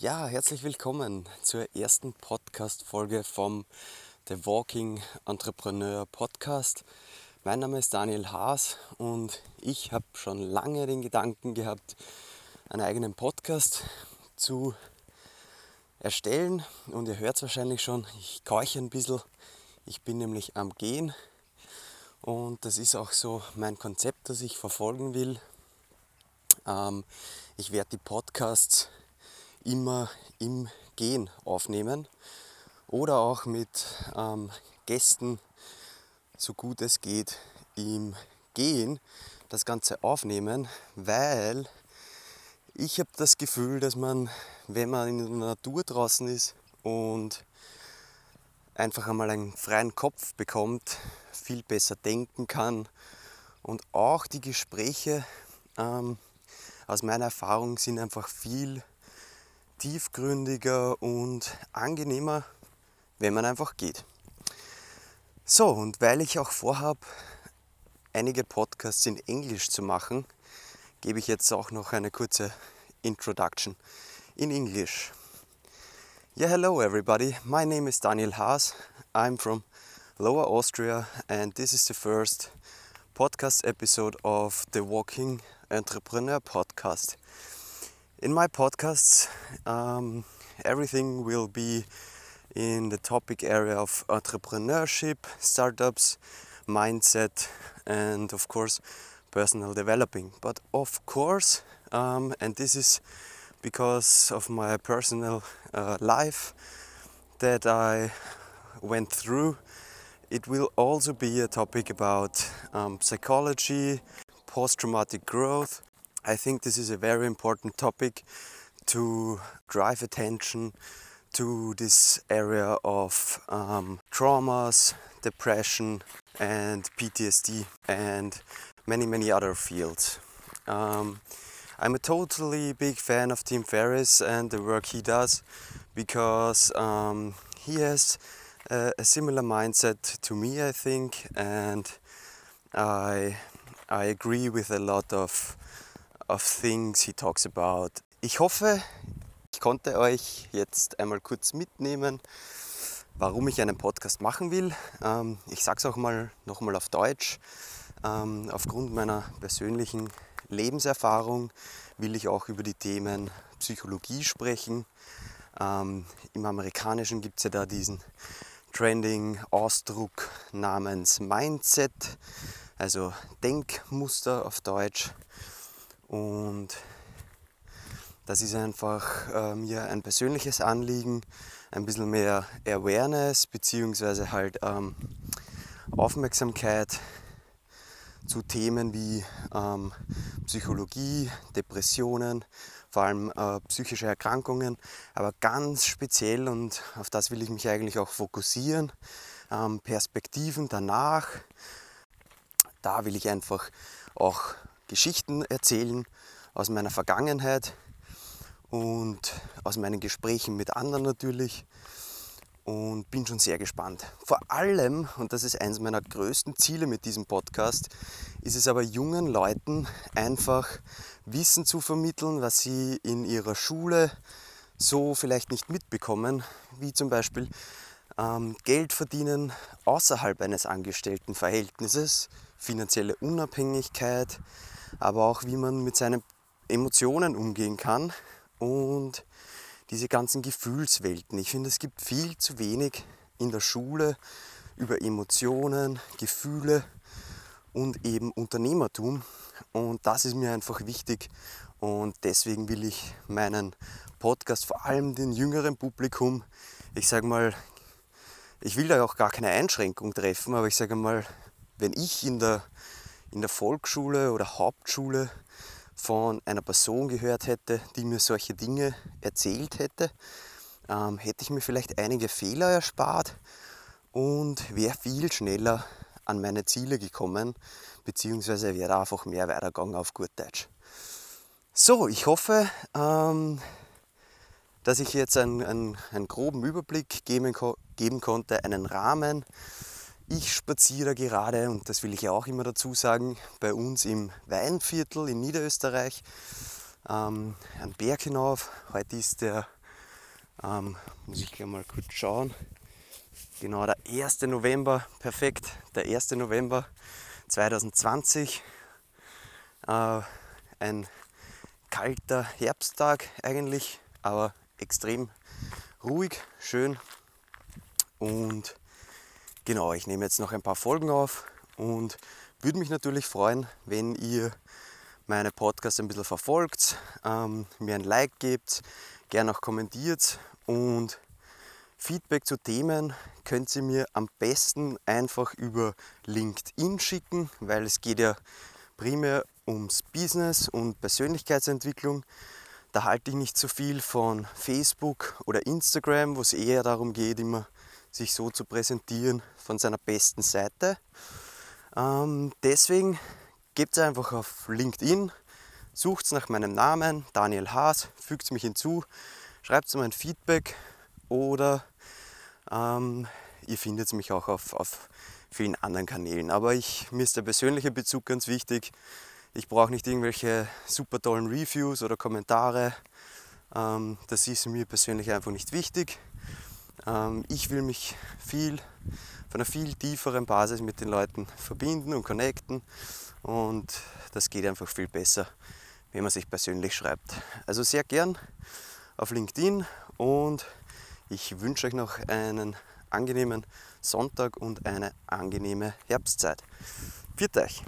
Ja, herzlich willkommen zur ersten Podcast-Folge vom The Walking Entrepreneur Podcast. Mein Name ist Daniel Haas und ich habe schon lange den Gedanken gehabt, einen eigenen Podcast zu erstellen. Und ihr hört es wahrscheinlich schon, ich keuche ein bisschen. Ich bin nämlich am Gehen und das ist auch so mein Konzept, das ich verfolgen will. Ähm, ich werde die Podcasts immer im Gehen aufnehmen oder auch mit ähm, Gästen, so gut es geht, im Gehen das Ganze aufnehmen, weil ich habe das Gefühl, dass man, wenn man in der Natur draußen ist und einfach einmal einen freien Kopf bekommt, viel besser denken kann und auch die Gespräche ähm, aus meiner Erfahrung sind einfach viel tiefgründiger und angenehmer, wenn man einfach geht. So, und weil ich auch vorhabe, einige Podcasts in Englisch zu machen, gebe ich jetzt auch noch eine kurze Introduction in English. Yeah, hello everybody. My name is Daniel Haas. I'm from Lower Austria, and this is the first podcast episode of the Walking Entrepreneur podcast. In my podcasts, um, everything will be in the topic area of entrepreneurship, startups, mindset, and of course, personal developing. But of course, um, and this is because of my personal uh, life that I went through, it will also be a topic about um, psychology, post traumatic growth, I think this is a very important topic to drive attention to this area of um, traumas, depression, and PTSD, and many, many other fields. Um, I'm a totally big fan of Tim Ferriss and the work he does because um, he has a, a, similar mindset to me, I think, and I, I agree with a lot of of things he talks about. Ich hoffe, ich konnte euch jetzt einmal kurz mitnehmen, warum ich einen Podcast machen will. Ähm, ich sage es auch mal nochmal auf Deutsch. Ähm, aufgrund meiner persönlichen Lebenserfahrung will ich auch über die Themen Psychologie sprechen. Ähm, Im Amerikanischen gibt es ja da diesen trending Ausdruck namens Mindset, also Denkmuster auf Deutsch. Und das ist einfach äh, mir ein persönliches Anliegen, ein bisschen mehr Awareness bzw. halt ähm, Aufmerksamkeit zu Themen wie ähm, Psychologie, Depressionen, vor allem äh, psychische Erkrankungen, aber ganz speziell und auf das will ich mich eigentlich auch fokussieren, ähm, Perspektiven danach. Da will ich einfach auch Geschichten erzählen aus meiner Vergangenheit und aus meinen Gesprächen mit anderen natürlich und bin schon sehr gespannt. Vor allem, und das ist eines meiner größten Ziele mit diesem Podcast, ist es aber jungen Leuten einfach Wissen zu vermitteln, was sie in ihrer Schule so vielleicht nicht mitbekommen, wie zum Beispiel ähm, Geld verdienen außerhalb eines Angestelltenverhältnisses, finanzielle Unabhängigkeit, aber auch wie man mit seinen Emotionen umgehen kann und diese ganzen Gefühlswelten. Ich finde, es gibt viel zu wenig in der Schule über Emotionen, Gefühle und eben Unternehmertum. Und das ist mir einfach wichtig. Und deswegen will ich meinen Podcast vor allem den jüngeren Publikum, ich sage mal, ich will da auch gar keine Einschränkung treffen, aber ich sage mal, wenn ich in der in der Volksschule oder Hauptschule von einer Person gehört hätte, die mir solche Dinge erzählt hätte, ähm, hätte ich mir vielleicht einige Fehler erspart und wäre viel schneller an meine Ziele gekommen, beziehungsweise wäre einfach mehr weitergegangen auf gut Deutsch. So, ich hoffe, ähm, dass ich jetzt einen, einen, einen groben Überblick geben, geben konnte, einen Rahmen ich spaziere gerade, und das will ich ja auch immer dazu sagen, bei uns im Weinviertel in Niederösterreich, ähm, einen Berg hinauf. Heute ist der Ähm, muss ich gleich mal kurz schauen. Genau, der 1. November, perfekt, der 1. November 2020. Äh, ein kalter Herbsttag eigentlich, aber extrem ruhig, schön. Und genau, ich nehme jetzt noch ein paar Folgen auf und würde mich natürlich freuen, wenn ihr meine Podcasts ein bisschen verfolgt, ähm, mir ein Like gebt, gerne auch kommentiert und Feedback zu Themen könnt ihr mir am besten einfach über LinkedIn schicken, weil es geht ja primär ums Business und Persönlichkeitsentwicklung. Da halte ich nicht so viel von Facebook oder Instagram, wo es eher darum geht, immer sich so zu präsentieren von seiner besten Seite. Ähm, deswegen gebt einfach auf LinkedIn, sucht nach meinem Namen, Daniel Haas, fügt mich hinzu, schreibt mir ein Feedback oder ähm, ihr findet mich auch auf, auf vielen anderen Kanälen. Aber ich, mir ist der persönliche Bezug ganz wichtig. Ich brauche nicht irgendwelche super tollen Reviews oder Kommentare. Ähm, das ist mir persönlich einfach nicht wichtig. Ähm, ich will mich viel von einer viel tieferen Basis mit den Leuten verbinden und connecten und das geht einfach viel besser, wenn man sich persönlich schreibt. Also sehr gern auf LinkedIn und ich wünsche euch noch einen angenehmen Sonntag und eine angenehme Herbstzeit. Viert euch!